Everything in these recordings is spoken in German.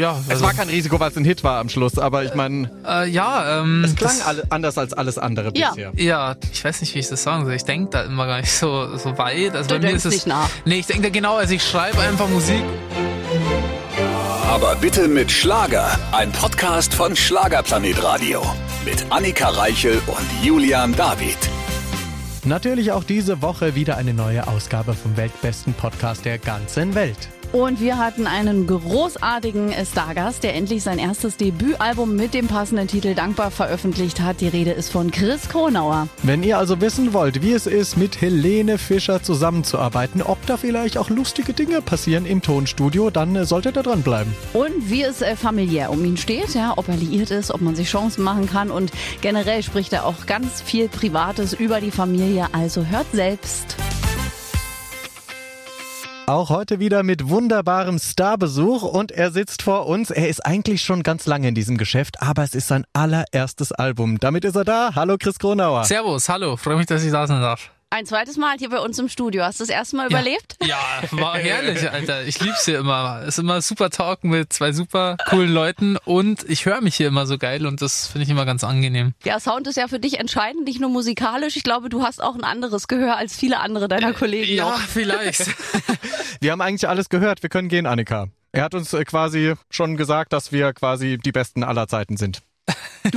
ja. Es Also, war kein Risiko, weil es ein Hit war am Schluss, aber ich meine, äh, ja, ähm, es klang das- alle, anders als alles andere Ja. bisher. Ja, ich weiß nicht, wie ich das sagen soll. Ich denke da immer gar nicht so, so weit. Also Du bei mir denkst ist es. nicht nach. Nee, ich denke da genau, also ich schreibe einfach Musik. Aber bitte mit Schlager. Ein Podcast von Schlagerplanet Radio. Mit Annika Reichel und Julian David. Natürlich auch diese Woche wieder eine neue Ausgabe vom weltbesten Podcast der ganzen Welt. Und wir hatten einen großartigen Stargast, der endlich sein erstes Debütalbum mit dem passenden Titel Dankbar veröffentlicht hat. Die Rede ist von Chris Kronauer. Wenn ihr also wissen wollt, wie es ist, mit Helene Fischer zusammenzuarbeiten, ob da vielleicht auch lustige Dinge passieren im Tonstudio, dann äh, solltet ihr dranbleiben. Und wie es äh, familiär um ihn steht, ja, ob er liiert ist, ob man sich Chancen machen kann. Und generell spricht er auch ganz viel Privates über die Familie. Also hört selbst. Auch heute wieder mit wunderbarem Starbesuch und er sitzt vor uns. Er ist eigentlich schon ganz lange in diesem Geschäft, aber es ist sein allererstes Album. Damit ist er da. Hallo Chris Kronauer. Servus, hallo, freue mich, dass ich da sein darf. Ein zweites Mal hier bei uns im Studio. Hast du das erste Mal überlebt? Ja, war herrlich, Alter. Ich lieb's hier immer. Ist immer super Talk mit zwei super coolen Leuten und ich höre mich hier immer so geil und das finde ich immer ganz angenehm. Ja, Sound ist ja für dich entscheidend, nicht nur musikalisch. Ich glaube, du hast auch ein anderes Gehör als viele andere deiner Kollegen Ja, noch. vielleicht. Wir haben eigentlich alles gehört. Wir können gehen, Annika. Er hat uns äh, quasi schon gesagt, dass wir quasi die Besten aller Zeiten sind.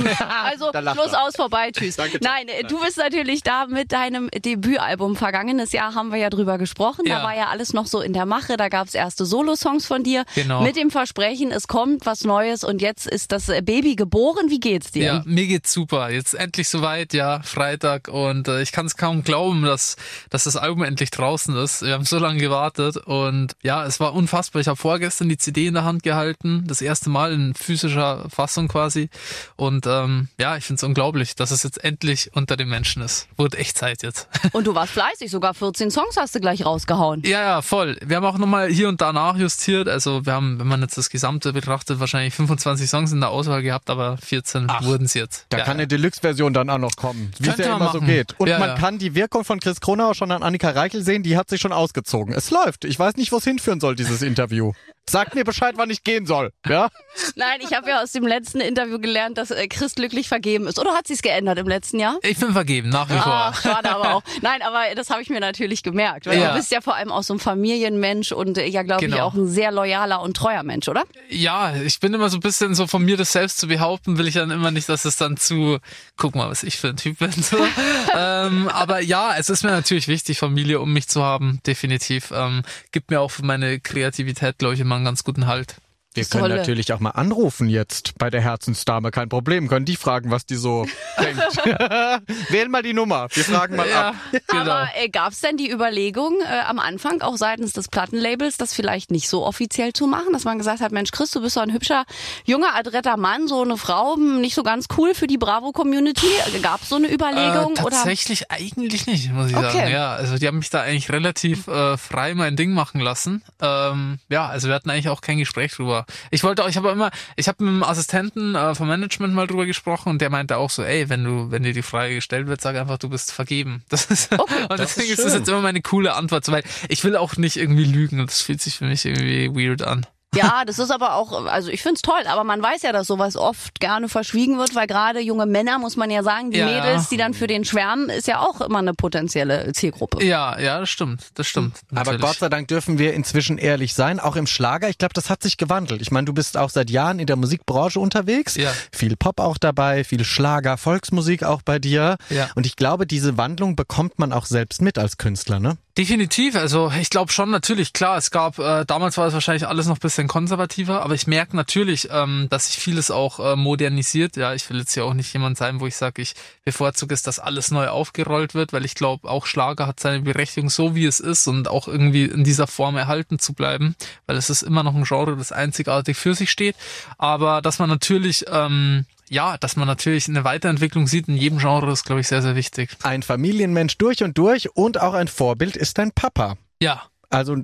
Also Da lacht Schluss er. aus, vorbei, tschüss. Danke. Nein, äh, du bist natürlich da mit deinem Debütalbum. Vergangenes Jahr haben wir ja drüber gesprochen. Da Ja. war ja alles noch so in der Mache. Da gab's erste Solosongs von dir. Genau. Mit dem Versprechen, es kommt was Neues und jetzt ist das Baby geboren. Wie geht's dir? Ja, mir geht's super. Jetzt endlich soweit, ja, Freitag und äh, ich kann es kaum glauben, dass, dass das Album endlich draußen ist. Wir haben so lange gewartet und ja, es war unfassbar. Ich habe vorgestern die CD in der Hand gehalten, das erste Mal in physischer Fassung quasi und ähm, ja, ich find's unglaublich, dass es jetzt endlich unter den Menschen ist. Wurde echt Zeit jetzt. Und du warst fleißig, sogar 14 Songs hast du gleich rausgehauen. Ja, ja, voll. Wir haben auch nochmal hier und da nachjustiert. Also wir haben, wenn man jetzt das Gesamte betrachtet, wahrscheinlich 25 Songs in der Auswahl gehabt, aber 14 wurden es jetzt. Da ja, kann eine Deluxe-Version dann auch noch kommen, wie es ja immer so machen. geht. Und Ja, man ja. kann die Wirkung von Chris Kronauer schon an Annika Reichel sehen, die hat sich schon ausgezogen. Es läuft. Ich weiß nicht, wo es hinführen soll, dieses Interview. Sagt mir Bescheid, wann ich gehen soll. Ja? Nein, ich habe ja aus dem letzten Interview gelernt, dass äh, Chris glücklich vergeben ist. Oder hat sich's geändert im letzten Jahr? Ich bin vergeben, nach wie vor. Ach, schade aber auch. Nein, aber das habe ich mir natürlich gemerkt. Weil Ja. du bist ja vor allem auch so ein Familienmensch und äh, ja, glaube ich, Genau. auch ein sehr loyaler und treuer Mensch, oder? Ja, ich bin immer so ein bisschen so von mir das selbst zu behaupten, will ich dann immer nicht, dass es dann zu, guck mal, was ich für ein Typ bin. So. ähm, aber ja, es ist mir natürlich wichtig, Familie um mich zu haben, definitiv. Ähm, gibt mir auch für meine Kreativität, glaube ich, immer einen ganz guten Halt. Wir können Tolle. natürlich auch mal anrufen jetzt bei der Herzensdame, kein Problem. Können die fragen, was die so denkt. Wählen mal die Nummer. Wir fragen mal ab. genau. Aber äh, gab es denn die Überlegung äh, am Anfang, auch seitens des Plattenlabels, das vielleicht nicht so offiziell zu machen, dass man gesagt hat, Mensch, Chris, du bist so ein hübscher, junger, adretter Mann, so eine Frau, hm, nicht so ganz cool für die Bravo-Community. Gab es so eine Überlegung? Äh, oder? tatsächlich eigentlich nicht, muss ich Okay. sagen. Ja, also die haben mich da eigentlich relativ äh, frei mein Ding machen lassen. Ähm, ja, also wir hatten eigentlich auch kein Gespräch drüber. Ich wollte auch, ich habe immer, ich habe mit dem Assistenten äh, vom Management mal drüber gesprochen und der meinte auch so, ey, wenn du, wenn dir die Frage gestellt wird, sag einfach, du bist vergeben. Das ist und deswegen ist, das jetzt immer meine coole Antwort, weil ich will auch nicht irgendwie lügen und das fühlt sich für mich irgendwie weird an. Ja, das ist aber auch, also ich find's toll, aber man weiß ja, dass sowas oft gerne verschwiegen wird, weil gerade junge Männer, muss man ja sagen, die Ja. Mädels, die dann für den schwärmen, ist ja auch immer eine potenzielle Zielgruppe. Ja, ja, das stimmt, das stimmt. Aber natürlich. Gott sei Dank dürfen wir inzwischen ehrlich sein, auch im Schlager. Ich glaube, das hat sich gewandelt. Ich meine, du bist auch seit Jahren in der Musikbranche unterwegs. Ja. Viel Pop auch dabei, viel Schlager, Volksmusik auch bei dir. Ja. Und ich glaube, diese Wandlung bekommt man auch selbst mit als Künstler, ne? Definitiv, also ich glaube schon natürlich, klar, es gab, äh, damals war es wahrscheinlich alles noch bisschen konservativer, aber ich merke natürlich, ähm, dass sich vieles auch äh, modernisiert. Ja, ich will jetzt ja auch nicht jemand sein, wo ich sage, ich bevorzuge es, dass alles neu aufgerollt wird, weil ich glaube, auch Schlager hat seine Berechtigung so, wie es ist und auch irgendwie in dieser Form erhalten zu bleiben, weil es ist immer noch ein Genre, das einzigartig für sich steht. Aber dass man natürlich, ähm, ja, dass man natürlich eine Weiterentwicklung sieht in jedem Genre, ist, glaube ich, sehr, sehr wichtig. Ein Familienmensch durch und durch und auch ein Vorbild ist dein Papa. Ja, Also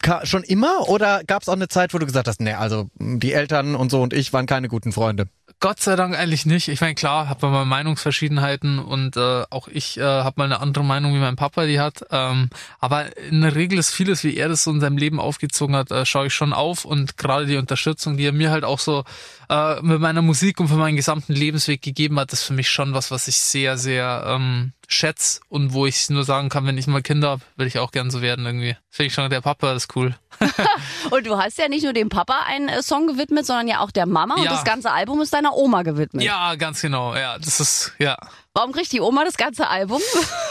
ka- schon immer oder gab es auch eine Zeit, wo du gesagt hast, nee, also die Eltern und so und ich waren keine guten Freunde? Gott sei Dank eigentlich nicht. Ich meine, klar, habe mal Meinungsverschiedenheiten und äh, auch ich äh, habe mal eine andere Meinung, wie mein Papa die hat. Ähm, aber in der Regel ist vieles, wie er das so in seinem Leben aufgezogen hat, äh, schaue ich schon auf und gerade die Unterstützung, die er mir halt auch so äh, mit meiner Musik und für meinen gesamten Lebensweg gegeben hat, ist für mich schon was, was ich sehr, sehr ähm, schätze und wo ich nur sagen kann, wenn ich mal Kinder habe, will ich auch gern so werden irgendwie. Finde ich schon, der Papa ist cool. Und du hast ja nicht nur dem Papa einen äh, Song gewidmet, sondern ja auch der Mama und Ja. das ganze Album ist deiner Oma gewidmet. Ja, ganz genau. Ja, das ist, ja. Warum kriegt die Oma das ganze Album?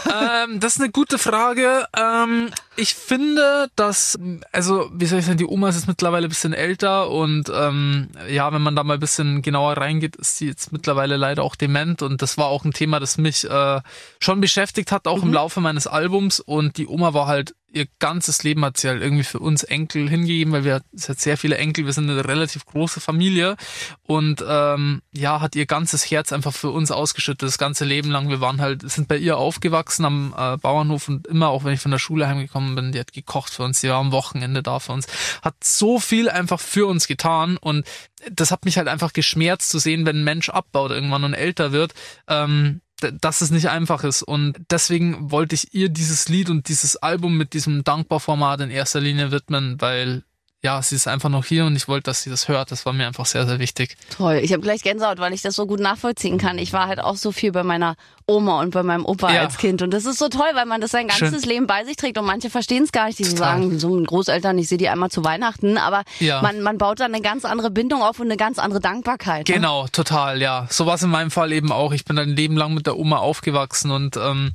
ähm, das ist eine gute Frage. Ähm, ich finde, dass, also, wie soll ich sagen, die Oma ist jetzt mittlerweile ein bisschen älter und ähm, ja, wenn man da mal ein bisschen genauer reingeht, ist sie jetzt mittlerweile leider auch dement und das war auch ein Thema, das mich äh, schon beschäftigt hat, auch im Laufe meines Albums und die Oma war halt ihr ganzes Leben hat sie halt irgendwie für uns Enkel hingegeben, weil wir es hat sehr viele Enkel, wir sind eine relativ große Familie und ähm, ja, hat ihr ganzes Herz einfach für uns ausgeschüttet, das ganze Leben lang. Wir waren halt, sind bei ihr aufgewachsen am äh, Bauernhof und immer, auch wenn ich von der Schule heimgekommen bin, die hat gekocht für uns, die war am Wochenende da für uns, hat so viel einfach für uns getan und das hat mich halt einfach geschmerzt zu sehen, wenn ein Mensch abbaut irgendwann und älter wird. Ähm, dass es nicht einfach ist. Und deswegen wollte ich ihr dieses Lied und dieses Album mit diesem Dankbar-Format in erster Linie widmen, weil ja, sie ist einfach noch hier und ich wollte, dass sie das hört. Das war mir einfach sehr, sehr wichtig. Toll, ich habe gleich Gänsehaut, weil ich das so gut nachvollziehen kann. Ich war halt auch so viel bei meiner Oma und bei meinem Opa Ja. als Kind und das ist so toll, weil man das sein ganzes Schön. Leben bei sich trägt und manche verstehen es gar nicht, die Total. sagen, so ein Großeltern, ich sehe die einmal zu Weihnachten, aber Ja. man, man baut dann eine ganz andere Bindung auf und eine ganz andere Dankbarkeit. ne? Genau, total, ja. So war es in meinem Fall eben auch. Ich bin ein Leben lang mit der Oma aufgewachsen und ähm,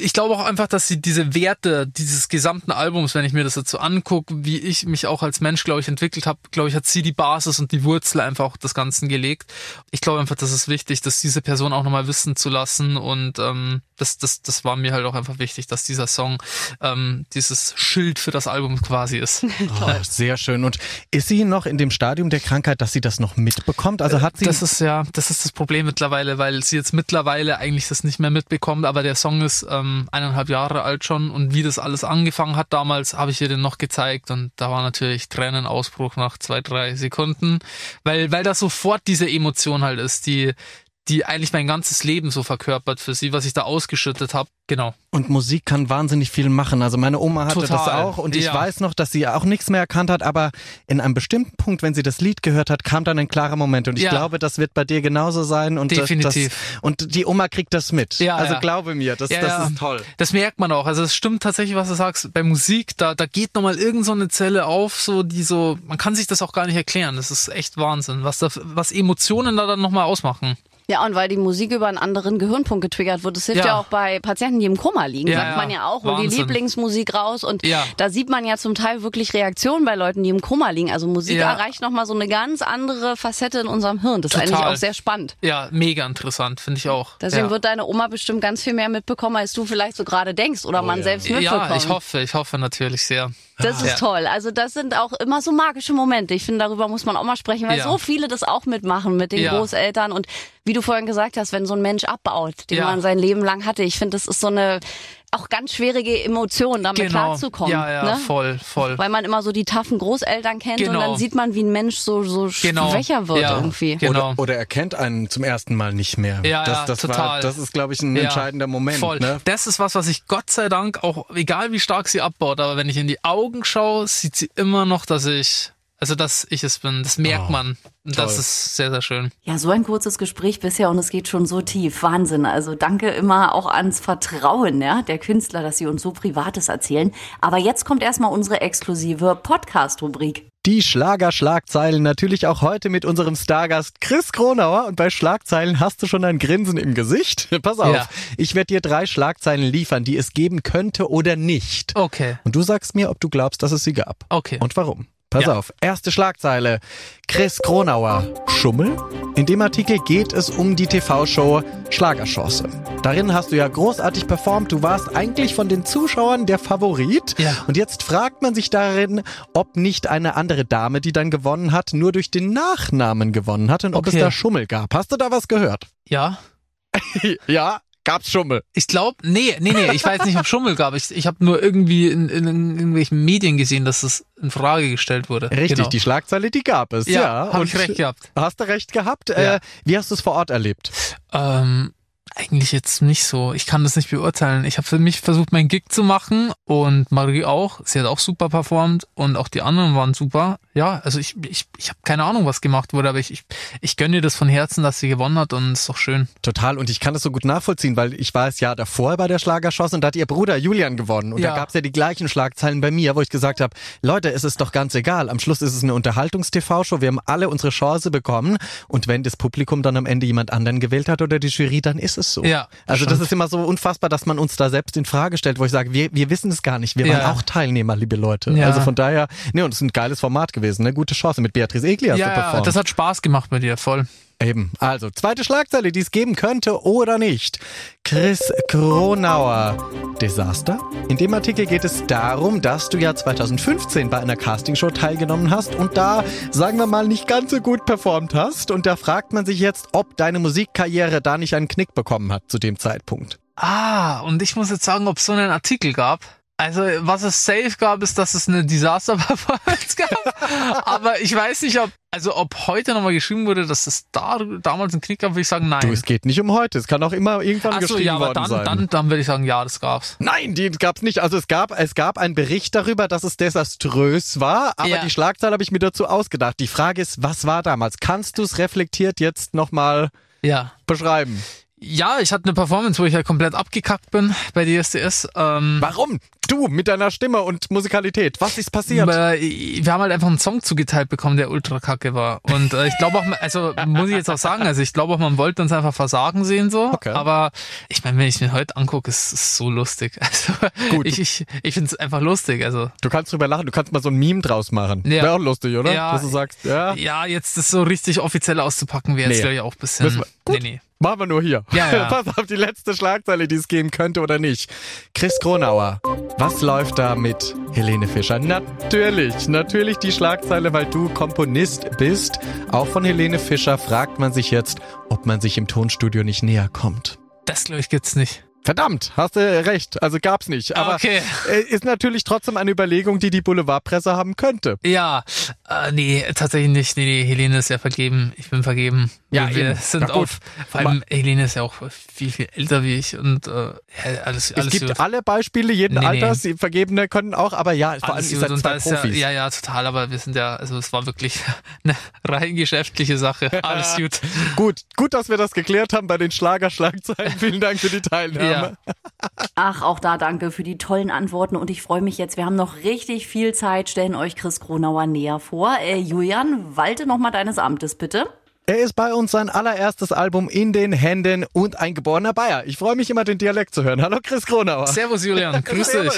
ich glaube auch einfach, dass sie diese Werte dieses gesamten Albums, wenn ich mir das jetzt so angucke, wie ich mich auch als Mensch, glaube ich, entwickelt habe, glaube ich, hat sie die Basis und die Wurzel einfach auch des Ganzen gelegt. Ich glaube einfach, das ist wichtig, dass diese Person auch nochmal wissen zu lassen und ähm, das, das, das war mir halt auch einfach wichtig, dass dieser Song ähm, dieses Schild für das Album quasi ist. Oh, sehr schön. Und ist sie noch in dem Stadium der Krankheit, dass sie das noch mitbekommt? Also hat sie. Das ist ja, das ist das Problem mittlerweile, weil sie jetzt mittlerweile eigentlich das nicht mehr mitbekommt, aber der Song ist ähm, eineinhalb Jahre alt schon. Und wie das alles angefangen hat damals, habe ich ihr den noch gezeigt. Und da war natürlich Tränenausbruch nach zwei, drei Sekunden, weil, weil das sofort diese Emotion halt ist, die, die eigentlich mein ganzes Leben so verkörpert für sie, was ich da ausgeschüttet habe. Genau. Und Musik kann wahnsinnig viel machen. Also meine Oma hatte das Total. auch und ich Ja. weiß noch, dass sie auch nichts mehr erkannt hat, aber in einem bestimmten Punkt, wenn sie das Lied gehört hat, kam dann ein klarer Moment und ich Ja. glaube, das wird bei dir genauso sein und Das, Definitiv. das, und die Oma kriegt das mit. Ja, also ja. glaube mir, das, das ist toll. Das merkt man auch. Also es stimmt tatsächlich, was du sagst. Bei Musik, da, da geht nochmal irgend so eine Zelle auf, so die so, man kann sich das auch gar nicht erklären. Das ist echt Wahnsinn, was da, was Emotionen da dann nochmal ausmachen. Ja, und weil die Musik über einen anderen Gehirnpunkt getriggert wird. Das hilft ja, Ja. auch bei Patienten, die im Koma liegen. Ja, sagt man ja auch, hol die Wahnsinn. Lieblingsmusik raus. Und Ja. da sieht man ja zum Teil wirklich Reaktionen bei Leuten, die im Koma liegen. Also Musik Ja. erreicht nochmal so eine ganz andere Facette in unserem Hirn. Das ist Total. eigentlich auch sehr spannend. Ja, mega interessant, finde ich auch. Deswegen ja. wird deine Oma bestimmt ganz viel mehr mitbekommen, als du vielleicht so gerade denkst oder man selbst mitbekommt. ja, ich hoffe, ich hoffe natürlich sehr. Das ist Ja. toll. Also das sind auch immer so magische Momente. Ich finde, darüber muss man auch mal sprechen, weil Ja. so viele das auch mitmachen mit den Ja. Großeltern. Und wie du vorhin gesagt hast, wenn so ein Mensch abbaut, den man sein Leben lang hatte, ich finde, das ist so eine auch ganz schwierige Emotion, damit Genau. klarzukommen. Ja, ja, ne? voll, voll. Weil man immer so die taffen Großeltern kennt und Genau. dann sieht man, wie ein Mensch so, so Genau. schwächer wird Ja. irgendwie. Genau. Oder, oder er kennt einen zum ersten Mal nicht mehr. Ja, das, ja, das War, total. das ist, glaube ich, ein Ja, entscheidender Moment. Voll. Ne? Das ist was, was ich Gott sei Dank auch, egal wie stark sie abbaut, aber wenn ich in die Augen schaue, sieht sie immer noch, dass ich, also dass ich es bin. Das merkt Oh, man. Und das toll. ist sehr, sehr schön. Ja, so ein kurzes Gespräch bisher und es geht schon so tief. Wahnsinn. Also danke immer auch ans Vertrauen ja, der Künstler, dass sie uns so Privates erzählen. Aber jetzt kommt erstmal unsere exklusive Podcast-Rubrik. Die Schlager-Schlagzeilen natürlich auch heute mit unserem Stargast Chris Kronauer. Und bei Schlagzeilen hast du schon ein Grinsen im Gesicht. Pass auf, Ja. ich werde dir drei Schlagzeilen liefern, die es geben könnte oder nicht. Okay. Und du sagst mir, ob du glaubst, dass es sie gab. Okay. Und warum? Pass Ja. auf. Erste Schlagzeile. Chris Kronauer. Schummel? In dem Artikel geht es um die TV-Show Schlagerchance. Darin hast du ja großartig performt. Du warst eigentlich von den Zuschauern der Favorit. Ja. Und jetzt fragt man sich darin, ob nicht eine andere Dame, die dann gewonnen hat, nur durch den Nachnamen gewonnen hat und ob es Okay. da Schummel gab. Hast du da was gehört? Ja. ja. Gab's Schummel? Ich glaube, nee, nee, nee, ich weiß nicht, ob Schummel gab. Ich, ich habe nur irgendwie in, in, in irgendwelchen Medien gesehen, dass das in Frage gestellt wurde. Richtig, genau. die Schlagzeile, die gab es. Ja, Ja, hab ich recht gehabt. Hast du recht gehabt? Ja. Äh, wie hast du es vor Ort erlebt? Ähm, eigentlich jetzt nicht so. Ich kann das nicht beurteilen. Ich habe für mich versucht, meinen Gig zu machen und Marie auch. Sie hat auch super performt und auch die anderen waren super. Ja, also ich, ich, ich habe keine Ahnung, was gemacht wurde, aber ich, ich, ich gönne ihr das von Herzen, dass sie gewonnen hat und ist doch schön. Total. Und ich kann das so gut nachvollziehen, weil ich war es ja davor bei der Schlagerschoss und da hat ihr Bruder Julian gewonnen. Und Ja. da gab's ja die gleichen Schlagzeilen bei mir, wo ich gesagt habe, Leute, es ist doch ganz egal. Am Schluss ist es eine Unterhaltungs-TV-Show. Wir haben alle unsere Chance bekommen. Und wenn das Publikum dann am Ende jemand anderen gewählt hat oder die Jury, dann ist es so. Ja, Also das ist immer so unfassbar, dass man uns da selbst in Frage stellt, wo ich sage, wir, wir wissen es gar nicht. Wir waren Ja. auch Teilnehmer, liebe Leute. Ja. Also von daher, ne, und es ist ein geiles Format gewesen, ne? Gute Chance. Mit Beatrice Egli hast du ja, ja, performt. das hat Spaß gemacht mit dir, voll. Eben. Also, zweite Schlagzeile, die es geben könnte oder nicht. Chris Kronauer. Desaster? In dem Artikel geht es darum, dass du ja 2015 bei einer Castingshow teilgenommen hast und da, sagen wir mal, nicht ganz so gut performt hast. Und da fragt man sich jetzt, ob deine Musikkarriere da nicht einen Knick bekommen hat zu dem Zeitpunkt. Ah, und ich muss jetzt sagen, ob es so einen Artikel gab. Also, was es safe gab, ist, dass es eine Disaster-Performance gab. Aber ich weiß nicht, ob, also ob heute nochmal geschrieben wurde, dass es da damals einen Krieg gab, würde ich sagen, nein. Du, es geht nicht um heute. Es kann auch immer irgendwann Ach so, geschrieben ja, aber worden dann, sein. dann, dann würde ich sagen, ja, das gab's. Nein, die gab's nicht. Also es gab, es gab einen Bericht darüber, dass es desaströs war, aber Ja. die Schlagzeile habe ich mir dazu ausgedacht. Die Frage ist, was war damals? Kannst du es reflektiert jetzt nochmal Ja. beschreiben? Ja, ich hatte eine Performance, wo ich halt komplett abgekackt bin bei DSDS. Ähm, Warum? Du mit deiner Stimme und Musikalität. Was ist passiert? aber wir haben halt einfach einen Song zugeteilt bekommen, der ultra kacke war. Und äh, ich glaube auch, also muss ich jetzt auch sagen, also ich glaube auch, man wollte uns einfach versagen sehen so. Okay. Aber ich meine, wenn ich mir heute angucke, ist es so lustig. Also Gut. ich, ich, ich finde es einfach lustig. Also Du kannst drüber lachen, du kannst mal so ein Meme draus machen. Ja. Wäre auch lustig, oder? Ja. Dass du sagst, ja, ja, jetzt das so richtig offiziell auszupacken wäre jetzt Nee. glaube ich auch ein bisschen. Gut. Nee, nee. Machen wir nur hier. Ja, ja. Pass auf die letzte Schlagzeile, die es geben könnte oder nicht. Chris Kronauer. Was läuft da mit Helene Fischer? Natürlich, natürlich die Schlagzeile, weil du Komponist bist. Auch von Helene Fischer fragt man sich jetzt, ob man sich im Tonstudio nicht näher kommt. Das glaube ich gibt's nicht. Verdammt, hast du recht. Also gab's nicht. Aber Okay. äh, ist natürlich trotzdem eine Überlegung, die die Boulevardpresse haben könnte. Ja, äh, nee, tatsächlich nicht. Nee, nee, Helene ist ja vergeben. Ich bin vergeben. Ja, wir, eben. sind auf. Vor allem, Helene ist ja auch viel, viel älter wie ich und äh, ja, alles, Es alles gibt gut. alle Beispiele jeden Nee, nee. Alters, die Vergebene können auch, aber ja, vor allem Alles ihr seid zwei ist ja, Profis. ja, ja, total, aber wir sind ja, also es war wirklich eine rein geschäftliche Sache. Alles gut. Gut, gut, dass wir das geklärt haben bei den Schlagerschlagzeilen. Vielen Dank für die Teilnahme. Ja. Ach, auch da danke für die tollen Antworten und ich freue mich jetzt. Wir haben noch richtig viel Zeit. Stellen euch Chris Kronauer näher vor. Äh, Julian, walte noch mal deines Amtes bitte. Er ist bei uns sein allererstes Album in den Händen und ein geborener Bayer. Ich freue mich immer, den Dialekt zu hören. Hallo Chris Kronauer. Servus Julian, grüß dich.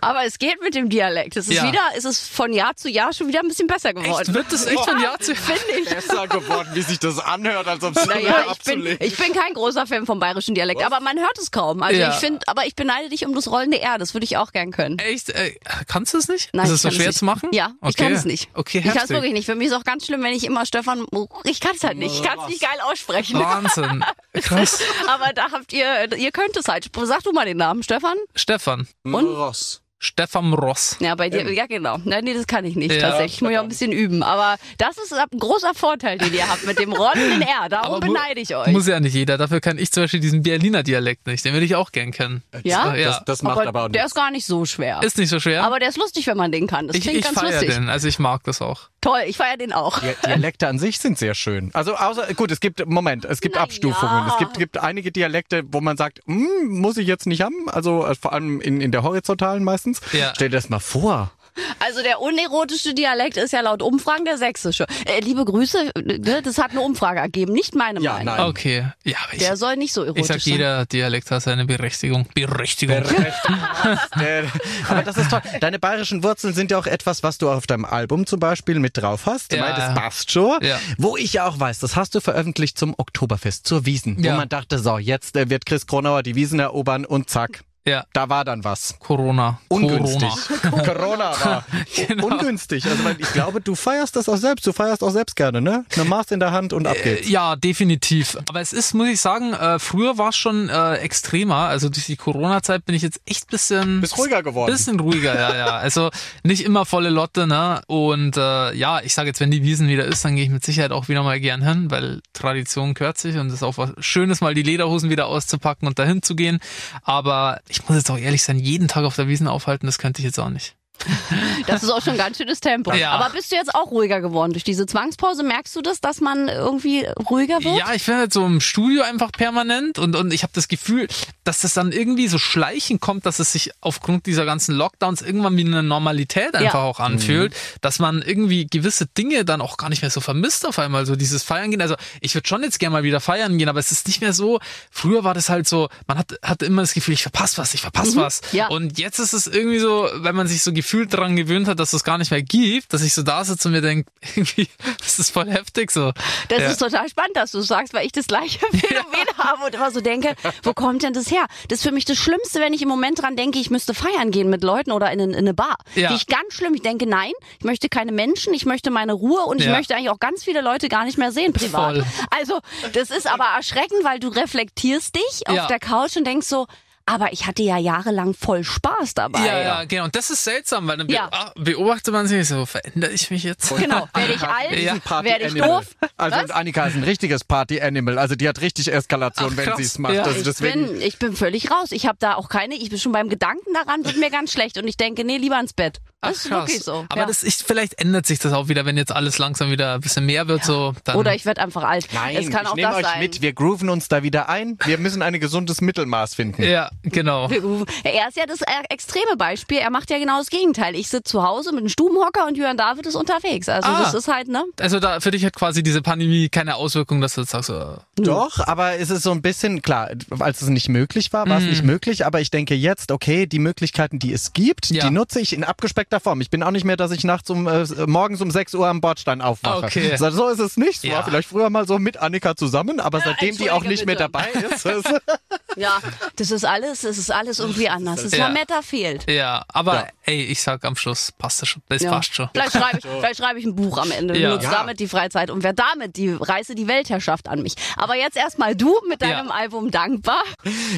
Aber es geht mit dem Dialekt. Es ist Ja. wieder, es ist von Jahr zu Jahr schon wieder ein bisschen besser geworden. Echt, wird das echt von Jahr zu Finde ich. Besser geworden, wie sich das anhört, als ob es Naja, ich bin, ich bin kein großer Fan vom bayerischen Dialekt, aber man hört es kaum. Also Ja. ich finde, aber ich beneide dich um das rollende R, das würde ich auch gern können. Echt? Äh, kannst du es nicht? Nein, ist ich es so kann schwer nicht. zu machen? Ja, ich okay. kann es nicht. Okay, ich kann es wirklich nicht. Für mich ist auch ganz schlimm, wenn ich immer Stefan, ich kann es halt nicht. Ich kann es nicht geil aussprechen. Wahnsinn. Krass. Aber da habt ihr, ihr könnt es halt. Sag du mal den Namen, Stefan. Stefan. Und? Ross. Stefan Ross. Ja, bei dir, ja genau. Nein, nee, das kann ich nicht Ja. tatsächlich. Ich muss ja ein bisschen üben. Aber das ist ein großer Vorteil, den ihr habt mit dem rollenden R. Darum beneide ich euch. Muss ja nicht jeder. Dafür kann ich zum Beispiel diesen Berliner Dialekt nicht. Den würde ich auch gern kennen. Ja? ja. Das, das macht aber, aber auch der nichts. ist gar nicht so schwer. ist nicht so schwer. aber der ist lustig, wenn man den kann. Das ich klingt ich ganz feiere lustig. den. Also ich mag das auch. Toll, ich feiere den auch. Die Dialekte an sich sind sehr schön. Also außer gut, es gibt Moment, es gibt Na Abstufungen. ja. Es gibt, gibt einige Dialekte, wo man sagt, hm, muss ich jetzt nicht haben. Also äh, vor allem in, in der horizontalen meistens. Ja. Stell dir das mal vor. Also der unerotische Dialekt ist ja laut Umfragen der sächsische. Äh, liebe Grüße, ne, das hat eine Umfrage ergeben, nicht meine Ja, Meinung. nein. Okay. Ja, aber ich, Der soll nicht so erotisch ich sag, sein. jeder Dialekt hat seine Berechtigung. Berechtigung. Aber das ist toll. Deine bayerischen Wurzeln sind ja auch etwas, was du auf deinem Album zum Beispiel mit drauf hast. Du Ja. meintest, das passt schon. Ja. Wo ich ja auch weiß, das hast du veröffentlicht zum Oktoberfest, zur Wiesen. Ja. Wo man dachte, so, jetzt äh, wird Chris Kronauer die Wiesen erobern und zack. Ja. Da war dann was. Corona. Ungünstig. Corona. Corona war Genau. ungünstig. Also ich glaube, du feierst das auch selbst. Du feierst auch selbst gerne, ne? Eine Maß in der Hand und ab geht's. Äh, Ja, definitiv. Aber es ist, muss ich sagen, äh, früher war es schon äh, extremer. Also durch die Corona-Zeit bin ich jetzt echt bisschen Bist ruhiger geworden. Bisschen ruhiger, ja, ja. Also nicht immer volle Lotte, ne? Und äh, ja, ich sage jetzt, wenn die Wiesen wieder ist, dann gehe ich mit Sicherheit auch wieder mal gern hin, weil Tradition gehört sich und es ist auch was Schönes, mal die Lederhosen wieder auszupacken und dahin zu gehen. Aber ich muss jetzt auch ehrlich sein, jeden Tag auf der Wiesen aufhalten, das könnte ich jetzt auch nicht. Das ist auch schon ein ganz schönes Tempo. Ja. Aber bist du jetzt auch ruhiger geworden durch diese Zwangspause? Merkst du das, dass man irgendwie ruhiger wird? Ja, ich bin halt so im Studio einfach permanent und, und ich habe das Gefühl, dass das dann irgendwie so schleichend kommt, dass es sich aufgrund dieser ganzen Lockdowns irgendwann wie eine Normalität einfach Ja. auch anfühlt, dass man irgendwie gewisse Dinge dann auch gar nicht mehr so vermisst auf einmal, so dieses Feiern gehen. Also ich würde schon jetzt gerne mal wieder feiern gehen, aber es ist nicht mehr so, früher war das halt so, man hat, hatte immer das Gefühl, ich verpasse was, ich verpasse was. ja. Und jetzt ist es irgendwie so, wenn man sich so gefühlt daran gewöhnt hat, dass es gar nicht mehr gibt, dass ich so da sitze und mir denke, irgendwie, das ist voll heftig so. Das ja. ist total spannend, dass du sagst, weil ich das gleiche Phänomen habe und immer so denke, wo kommt denn das her? Das ist für mich das Schlimmste, wenn ich im Moment dran denke, ich müsste feiern gehen mit Leuten oder in, in eine Bar. Ja. Die ich ganz schlimm. Ich denke, nein, ich möchte keine Menschen, ich möchte meine Ruhe und ich Ja. möchte eigentlich auch ganz viele Leute gar nicht mehr sehen privat. Voll. Also, das ist aber erschreckend, weil du reflektierst dich auf Ja. der Couch und denkst so, aber ich hatte ja jahrelang voll Spaß dabei. Ja, ja, genau. Und das ist seltsam, weil dann Ja. be ah, beobachtet man sich so, verändere ich mich jetzt? Genau. Werde ich alt? Ja. Werde ich doof? Also Was? Annika ist ein richtiges Party-Animal. Also die hat richtig Eskalation, Ach, wenn sie es macht. Ja. Also Ich deswegen. bin, ich bin völlig raus. Ich habe da auch keine, ich bin schon beim Gedanken daran, wird mir ganz schlecht und ich denke, nee, lieber ins Bett. Das Ach, ist krass. wirklich so. Aber ja. das ist, vielleicht ändert sich das auch wieder, wenn jetzt alles langsam wieder ein bisschen mehr wird, so. Dann, Oder ich werde einfach alt. Nein, es kann ich auch nehme das euch sein. mit. Wir grooven uns da wieder ein. Wir müssen ein gesundes Mittelmaß finden. ja, genau. Er ist ja das äh, extreme Beispiel. Er macht ja genau das Gegenteil. Ich sitze zu Hause mit einem Stubenhocker und Jörn David ist unterwegs. Also Ah. das ist halt, ne? Also da für dich hat quasi diese Pandemie keine Auswirkung, dass du jetzt sagst, so, Doch, aber es ist so ein bisschen, klar, als es nicht möglich war, Mhm. war es nicht möglich, aber ich denke jetzt, okay, die Möglichkeiten, die es gibt, Ja. die nutze ich in abgespeckter Form. Ich bin auch nicht mehr, dass ich nachts um, äh, morgens um 6 Uhr am Bordstein aufwache. Okay. So, so ist es nicht. Es Ja. war vielleicht früher mal so mit Annika zusammen, aber seitdem die auch nicht mehr bitte. dabei ist, ist Ja, das ist alles, das ist alles irgendwie anders. Das Ja. Lametta fehlt. ja, aber Ja. ey, ich sag am Schluss, passt das schon, das Ja. passt schon. Vielleicht schreibe ich, vielleicht schreibe ich ein Buch am Ende. Ja. Nutze Ja. damit die Freizeit und wer damit die reiße die Weltherrschaft an mich. Aber jetzt erstmal du mit deinem Ja. Album Dankbar.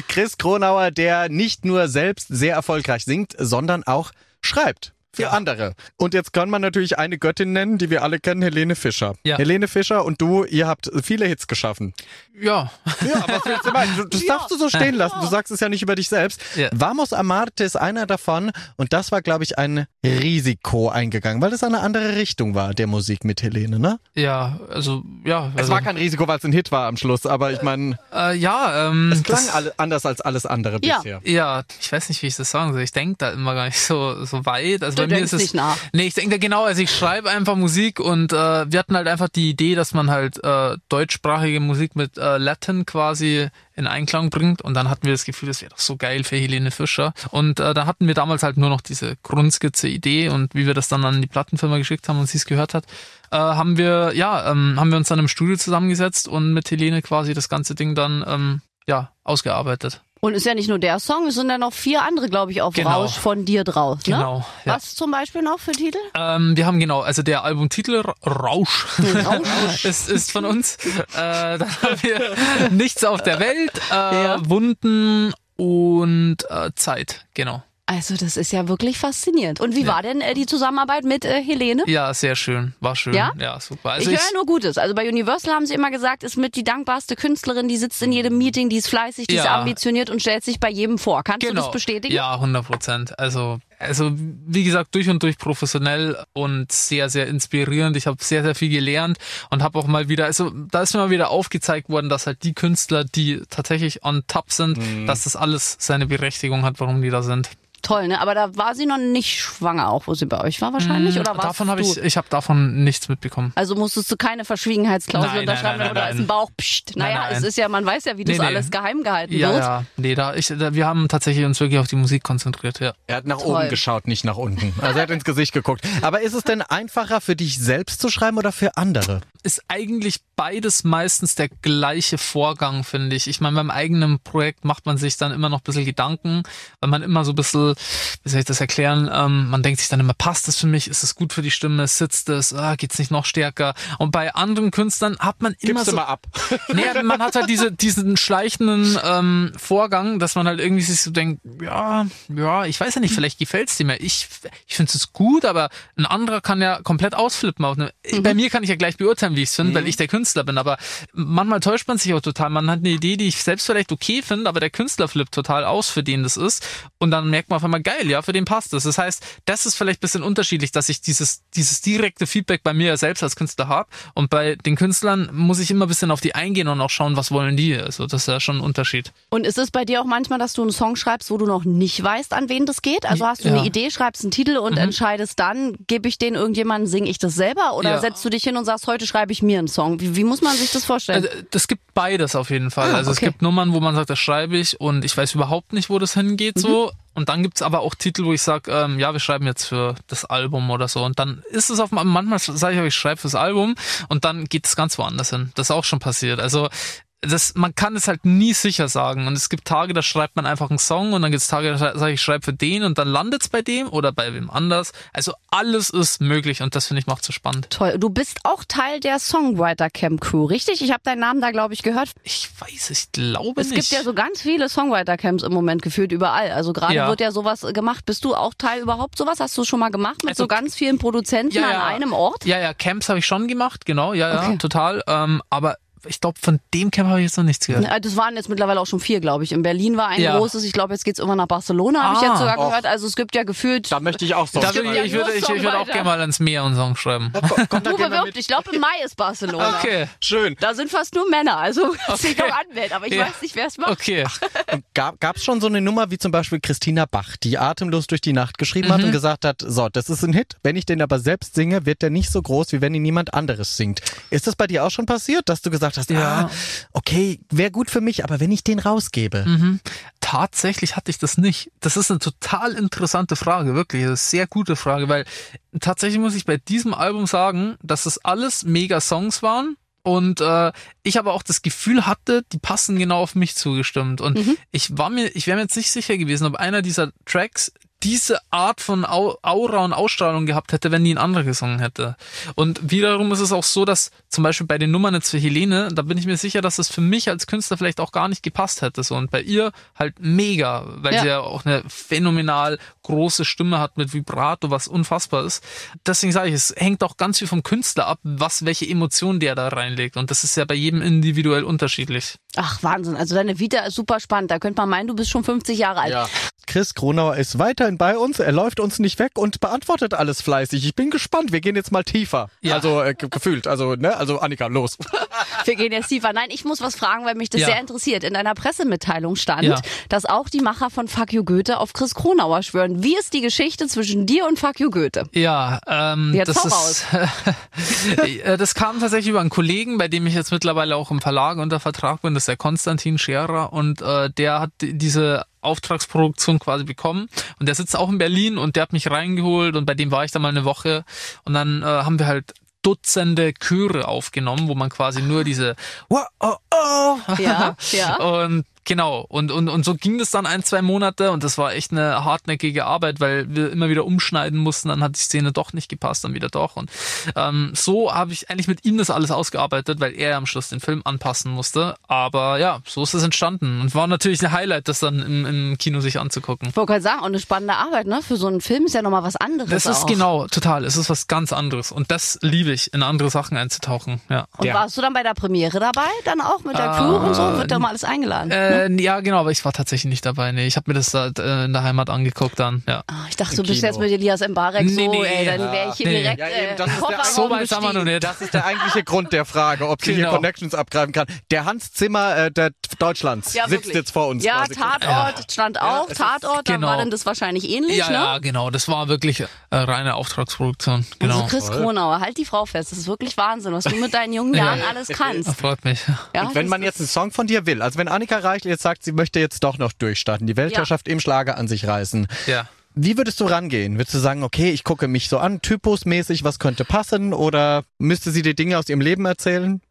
Chris Kronauer, der nicht nur selbst sehr erfolgreich singt, sondern auch schreibt. Für Ja. andere. Und jetzt kann man natürlich eine Göttin nennen, die wir alle kennen, Helene Fischer. Ja. Helene Fischer und du, ihr habt viele Hits geschaffen. Ja. Ja, aber was willst du meinen? Das darfst du so stehen lassen. Du sagst es ja nicht über dich selbst. Ja. Vamos a Marte ist einer davon und das war, glaube ich, ein Risiko eingegangen, weil es eine andere Richtung war, der Musik mit Helene, ne? Ja, also, ja. Es Also, war kein Risiko, weil es ein Hit war am Schluss, aber ich meine, äh, ja, ähm, es klang alle, anders als alles andere Ja. bisher. Ja, ich weiß nicht, wie ich das sagen soll. Ich denke da immer gar nicht so, so weit. Also Du denkst ist es. nicht nach. Nee, ich denke genau, also ich schreibe einfach Musik und äh, wir hatten halt einfach die Idee, dass man halt äh, deutschsprachige Musik mit äh, Latin quasi in Einklang bringt und dann hatten wir das Gefühl, das wäre doch so geil für Helene Fischer. Und äh, da hatten wir damals halt nur noch diese Grundskizze Idee und wie wir das dann an die Plattenfirma geschickt haben und sie es gehört hat, äh, haben wir, ja, ähm, haben wir uns dann im Studio zusammengesetzt und mit Helene quasi das ganze Ding dann ähm, ja, ausgearbeitet. Und ist ja nicht nur der Song, es sind ja noch vier andere, glaube ich, auf Genau. Rausch von dir drauf. Ne? Genau, ja. Was zum Beispiel noch für Titel? Ähm, wir haben genau, also der Albumtitel Ra- Rausch, Rausch. ist, ist von uns. Äh, dann haben wir Nichts auf der Welt, äh, Ja. Wunden und äh, Zeit, genau. Also das ist ja wirklich faszinierend. Und wie war denn äh, die Zusammenarbeit mit äh, Helene? Ja, sehr schön, war schön. Ja? Ja, super. Also ich ich, höre nur Gutes. Also bei Universal haben sie immer gesagt, ist mit die dankbarste Künstlerin, die sitzt in jedem Meeting, die ist fleißig, die ist Ja. ambitioniert und stellt sich bei jedem vor. Kannst du genau. das bestätigen? Ja, 100 Prozent. Also, also wie gesagt, durch und durch professionell und sehr, sehr inspirierend. Ich habe sehr, sehr viel gelernt und habe auch mal wieder, also da ist mir mal wieder aufgezeigt worden, dass halt die Künstler, die tatsächlich on top sind, Mhm. dass das alles seine Berechtigung hat, warum die da sind. Toll, ne? Aber da war sie noch nicht schwanger auch, wo sie bei euch war wahrscheinlich, oder warst Mm, davon habe ich, ich habe davon nichts mitbekommen. Also musstest du keine Verschwiegenheitsklausel Nein, nein, unterschreiben nein, oder nein, ist ein. Bauch psst. Nein, Naja, es nein. ist ja, man weiß ja, wie das Nee, nee. alles geheim gehalten Ja, wird. ja, nee, da, ich, da, wir haben tatsächlich uns wirklich auf die Musik konzentriert, ja. Er hat nach Toll. oben geschaut, nicht nach unten. Also er hat ins Gesicht geguckt. Aber ist es denn einfacher für dich selbst zu schreiben oder für andere? Ist eigentlich beides meistens der gleiche Vorgang, finde ich. Ich meine, beim eigenen Projekt macht man sich dann immer noch ein bisschen Gedanken, weil man immer so ein bisschen, wie soll ich das erklären, ähm, man denkt sich dann immer, passt das für mich, ist es gut für die Stimme, sitzt es, ah, geht's nicht noch stärker? Und bei anderen Künstlern hat man immer Gibst so... du mal ab. Nee, man hat halt diese, diesen schleichenden ähm, Vorgang, dass man halt irgendwie sich so denkt, ja, ja, ich weiß ja nicht, vielleicht gefällt's dir mehr. Ich, ich finde es gut, aber ein anderer kann ja komplett ausflippen. Auf eine, Bei mir kann ich ja gleich beurteilen, wie ich es finde, weil ich der Künstler bin. Aber manchmal täuscht man sich auch total. Man hat eine Idee, die ich selbst vielleicht okay finde, aber der Künstler flippt total aus, für den das ist. Und dann merkt man auf einmal, geil, ja, für den passt das. Das heißt, das ist vielleicht bisschen unterschiedlich, dass ich dieses, dieses direkte Feedback bei mir selbst als Künstler habe. Und bei den Künstlern muss ich immer ein bisschen auf die eingehen und auch schauen, was wollen die. Also das ist ja schon ein Unterschied. Und ist es bei dir auch manchmal, dass du einen Song schreibst, wo du noch nicht weißt, an wen das geht? Also hast du Ja. eine Idee, schreibst einen Titel und entscheidest dann, gebe ich den irgendjemandem, singe ich das selber? Oder Ja. setzt du dich hin und sagst, heute schreibe ich mir einen Song? Wie, wie muss man sich das vorstellen? Also, das gibt beides auf jeden Fall. Ah, also es okay. gibt Nummern, wo man sagt, das schreibe ich und ich weiß überhaupt nicht, wo das hingeht so. Und dann gibt's aber auch Titel, wo ich sage, ähm, ja, wir schreiben jetzt für das Album oder so. Und dann ist es auf manchmal sage ich ich schreibe fürs Album und dann geht es ganz woanders hin. Das ist auch schon passiert. Also das, man kann es halt nie sicher sagen. Und es gibt Tage, da schreibt man einfach einen Song und dann gibt es Tage, da sage ich, ich schreibe für den und dann landet's bei dem oder bei wem anders. Also alles ist möglich und das finde ich macht so spannend. Toll. Du bist auch Teil der Songwriter Camp Crew, richtig? Ich habe deinen Namen da, glaube ich, gehört. Ich weiß, ich glaube Es nicht. gibt ja so ganz viele Songwriter Camps im Moment gefühlt überall. Also gerade Ja. wird ja sowas gemacht. Bist du auch Teil überhaupt sowas? Hast du schon mal gemacht mit Also- so ganz vielen Produzenten an einem Ort? Ja, ja, Camps habe ich schon gemacht, genau, ja, ja, Okay. total. Ähm, aber ich glaube, von dem Camp habe ich jetzt noch nichts gehört. Das waren jetzt mittlerweile auch schon vier, glaube ich. In Berlin war ein Ja. großes. Ich glaube, jetzt geht's immer nach Barcelona, habe ich Ah. jetzt sogar gehört. Also es gibt ja gefühlt. Da möchte ich auch so. Da gibt würde ja ich, ich, würde, ich, ich würde auch gerne mal ans Meer einen Song schreiben. Du bewirbt. Ich glaube, im Mai ist Barcelona. Okay. Schön. Da sind fast nur Männer. Also Okay. doch anmelden. Aber ich Ja. weiß nicht, wer es macht. Okay. Und gab gab's schon so eine Nummer wie zum Beispiel Christina Bach, die atemlos durch die Nacht geschrieben hat und gesagt hat, so, das ist ein Hit. Wenn ich den aber selbst singe, wird der nicht so groß, wie wenn ihn niemand anderes singt. Ist das bei dir auch schon passiert, dass du gesagt hast, Ja. ah, okay, wäre gut für mich, aber wenn ich den rausgebe? Tatsächlich hatte ich das nicht. Das ist eine total interessante Frage, wirklich. Eine sehr gute Frage, weil tatsächlich muss ich bei diesem Album sagen, dass es alles mega Songs waren. Und äh, ich aber auch das Gefühl hatte, die passen genau auf mich zugestimmt. Und ich war mir, ich wäre mir jetzt nicht sicher gewesen, ob einer dieser Tracks diese Art von Au Aura und Ausstrahlung gehabt hätte, wenn die ein anderer gesungen hätte. Und wiederum ist es auch so, dass zum Beispiel bei den Nummern jetzt für Helene, da bin ich mir sicher, dass es für mich als Künstler vielleicht auch gar nicht gepasst hätte. So. Und bei ihr halt mega, weil Ja. sie ja auch eine phänomenal große Stimme hat mit Vibrato, was unfassbar ist. Deswegen sage ich, es hängt auch ganz viel vom Künstler ab, was, welche Emotionen der da reinlegt. Und das ist ja bei jedem individuell unterschiedlich. Ach, Wahnsinn. Also deine Vita ist super spannend. Da könnte man meinen, du bist schon 50 Jahre alt. Ja. Chris Kronauer ist weiterhin bei uns, er läuft uns nicht weg und beantwortet alles fleißig. Ich bin gespannt, wir gehen jetzt mal tiefer. Ja. Also äh, ge- gefühlt, also ne, also Annika, los. Wir gehen jetzt tiefer. Nein, ich muss was fragen, weil mich das Ja. sehr interessiert. In einer Pressemitteilung stand, Ja. dass auch die Macher von Fuck You Goethe auf Chris Kronauer schwören. Wie ist die Geschichte zwischen dir und Fuck You Goethe? Ja, ähm, Jetzt das hau ist, Äh, das kam tatsächlich über einen Kollegen, bei dem ich jetzt mittlerweile auch im Verlag unter Vertrag bin, das ist der Konstantin Scherer und äh, der hat die- diese Auftragsproduktion quasi bekommen und der sitzt auch in Berlin und der hat mich reingeholt und bei dem war ich dann mal eine Woche und dann äh, haben wir halt Dutzende Chöre aufgenommen, wo man quasi nur diese Wow, oh, oh. Ja, ja. Und genau, und, und, und so ging das dann ein, zwei Monate und das war echt eine hartnäckige Arbeit, weil wir immer wieder umschneiden mussten, dann hat die Szene doch nicht gepasst, dann wieder doch. Und ähm, so habe ich eigentlich mit ihm das alles ausgearbeitet, weil er am Schluss den Film anpassen musste. Aber ja, so ist es entstanden. Und war natürlich ein Highlight, das dann im, im Kino sich anzugucken. Ich wollte gerade sagen, und eine spannende Arbeit, ne? Für so einen Film ist ja nochmal was anderes. Das ist auch. genau, total. Es ist was ganz anderes. Und das liebe ich, in andere Sachen einzutauchen. Ja. Und warst du dann bei der Premiere dabei? Dann auch mit der Crew und so? Wird da mal alles eingeladen? Äh, ja, genau, aber ich war tatsächlich nicht dabei. Nee, ich habe mir das da äh, in der Heimat angeguckt dann. Ja. Ah, ich dachte, du bist Kino. jetzt mit Elias Mbarek Nee, so, nee, ey, dann ja. wäre ich hier Nee. direkt Ja, eben, äh, das ist der So weit sind wir noch nicht. Das ist der eigentliche Grund der Frage, ob sie hier Genau. Connections abgreifen kann. Der Hans Zimmer äh, der Deutschlands Ja, sitzt jetzt vor uns. Ja, quasi. Tatort stand auch. Tatort, genau. war dann das wahrscheinlich ähnlich, Ja, ne? ja, genau. Das war wirklich äh, reine Auftragsproduktion. Genau. Also Chris Kronauer, halt die Frau fest. Das ist wirklich Wahnsinn, was du mit deinen jungen Jahren alles kannst. Freut mich. Ja, Und wenn man jetzt einen Song von dir will, also wenn Annika Reichel jetzt sagt, sie möchte jetzt doch noch durchstarten, die Weltherrschaft im Schlager an sich reißen, Ja. Wie würdest du rangehen? Würdest du sagen, okay, ich gucke mich so an, typusmäßig, was könnte passen? Oder müsste sie dir Dinge aus ihrem Leben erzählen?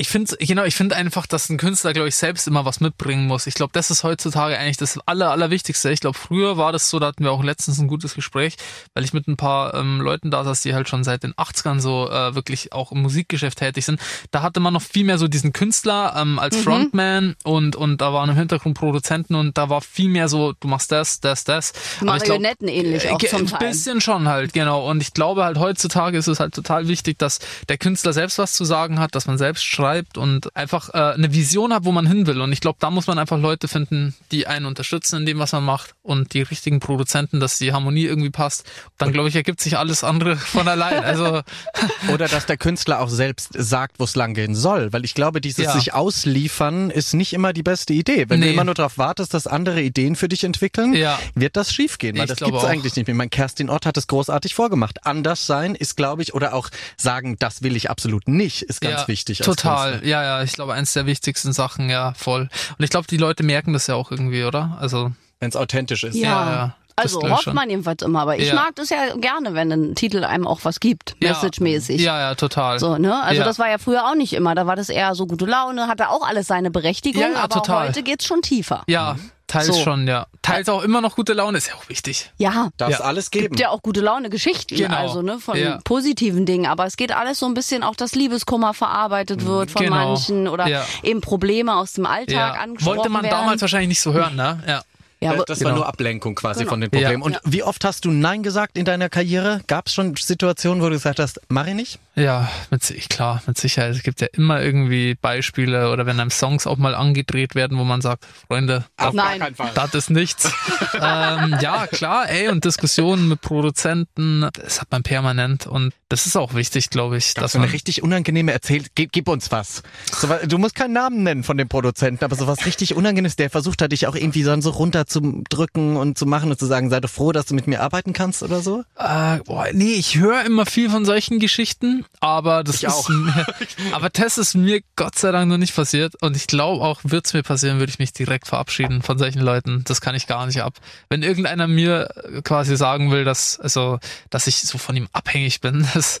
Ich finde genau, ich finde einfach, dass ein Künstler, glaube ich, selbst immer was mitbringen muss. Ich glaube, das ist heutzutage eigentlich das aller, allerwichtigste. Ich glaube, früher war das so, da hatten wir auch letztens ein gutes Gespräch, weil ich mit ein paar ähm, Leuten da saß, die halt schon seit den 80ern so äh, wirklich auch im Musikgeschäft tätig sind. Da hatte man noch viel mehr so diesen Künstler ähm, als mhm. Frontman und, und da waren im Hintergrund Produzenten und da war viel mehr so, du machst das, das, das. Marionetten glaub, ähnlich auch äh, zum Teil. Ein bisschen schon halt, genau. Und ich glaube halt heutzutage ist es halt total wichtig, dass der Künstler selbst was zu sagen hat, dass man selbst schreibt schreibt und einfach äh, eine Vision hat, wo man hin will. Und ich glaube, da muss man einfach Leute finden, die einen unterstützen in dem, was man macht und die richtigen Produzenten, dass die Harmonie irgendwie passt. Dann glaube ich, ergibt sich alles andere von allein. Also oder dass der Künstler auch selbst sagt, wo es lang gehen soll, weil ich glaube, dieses ja. sich ausliefern ist nicht immer die beste Idee. Wenn nee. du immer nur darauf wartest, dass andere Ideen für dich entwickeln, ja. wird das schiefgehen, weil ich das gibt es eigentlich nicht mehr. Mein Kerstin Ott hat es großartig vorgemacht. Anders sein ist, glaube ich, oder auch sagen, das will ich absolut nicht, ist ganz ja, wichtig. Total. Total, ja, ja, ich glaube, eins der wichtigsten Sachen, ja, voll. Und ich glaube, die Leute merken das ja auch irgendwie, oder? Also. Wenn es authentisch ist. Ja, ja. ja. Also hofft man jedenfalls immer, aber ich ja. mag das ja gerne, wenn ein Titel einem auch was gibt, ja. message-mäßig. Ja, ja, total. So, ne? Also ja. das war ja früher auch nicht immer, da war das eher so gute Laune, hatte auch alles seine Berechtigung, ja, aber total. heute geht's schon tiefer. Ja, mhm. Teils so. schon, ja. Teils auch immer noch gute Laune, ist ja auch wichtig. Ja. Darf ja. alles geben. Gibt ja auch gute Laune Geschichten, genau. also, ne, von ja. positiven Dingen. Aber es geht alles so ein bisschen auch, dass Liebeskummer verarbeitet wird von genau. manchen oder ja. eben Probleme aus dem Alltag angesprochen Wollte man werden. damals wahrscheinlich nicht so hören, ne? Ja. Ja, das genau. war nur Ablenkung quasi genau. von den Problemen. Und wie oft hast du Nein gesagt in deiner Karriere? Gab es schon Situationen, wo du gesagt hast, mach ich nicht? Ja, mit, klar, mit Sicherheit. Es gibt ja immer irgendwie Beispiele oder wenn einem Songs auch mal angedreht werden, wo man sagt, Freunde, Auf das, das ist nichts. ähm, ja, klar, ey, und Diskussionen mit Produzenten, das hat man permanent und das ist auch wichtig, glaube ich. Das ist eine richtig unangenehme erzählt, gib, gib uns was. So, du musst keinen Namen nennen von dem Produzenten, aber sowas richtig Unangenehmes, der versucht hat, dich auch irgendwie so, so runter zu drücken und zu machen und zu sagen, sei doch froh, dass du mit mir arbeiten kannst oder so? Äh, boah, nee, ich höre immer viel von solchen Geschichten aber das ich ist auch. Mir, aber das ist mir Gott sei Dank noch nicht passiert und ich glaube auch, wird es mir passieren, würde ich mich direkt verabschieden von solchen Leuten. Das kann ich gar nicht ab. Wenn irgendeiner mir quasi sagen will, dass also, dass ich so von ihm abhängig bin, das